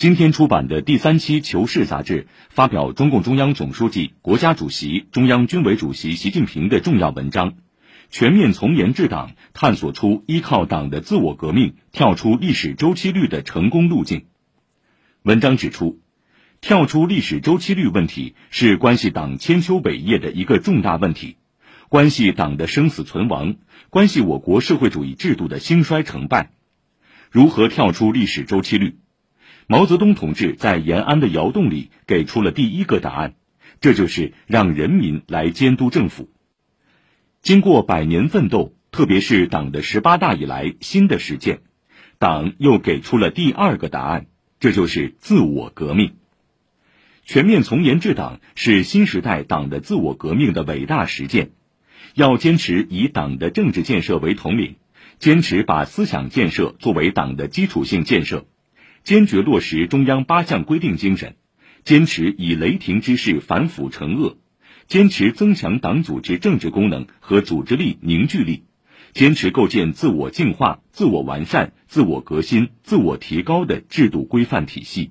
今天出版的第三期《求是》杂志发表中共中央总书记、国家主席、中央军委主席习近平的重要文章《全面从严治党，探索出依靠党的自我革命跳出历史周期率的成功路径》。文章指出，跳出历史周期率问题是关系党千秋伟业的一个重大问题，关系党的生死存亡，关系我国社会主义制度的兴衰成败。如何跳出历史周期率？毛泽东同志在延安的窑洞里给出了第一个答案，这就是让人民来监督政府。经过百年奋斗，特别是党的十八大以来新的实践，党又给出了第二个答案，这就是自我革命。全面从严治党是新时代党的自我革命的伟大实践，要坚持以党的政治建设为统领，坚持把思想建设作为党的基础性建设。坚决落实中央八项规定精神，坚持以雷霆之势反腐惩恶，坚持增强党组织政治功能和组织力凝聚力，坚持构建自我净化、自我完善、自我革新、自我提高的制度规范体系。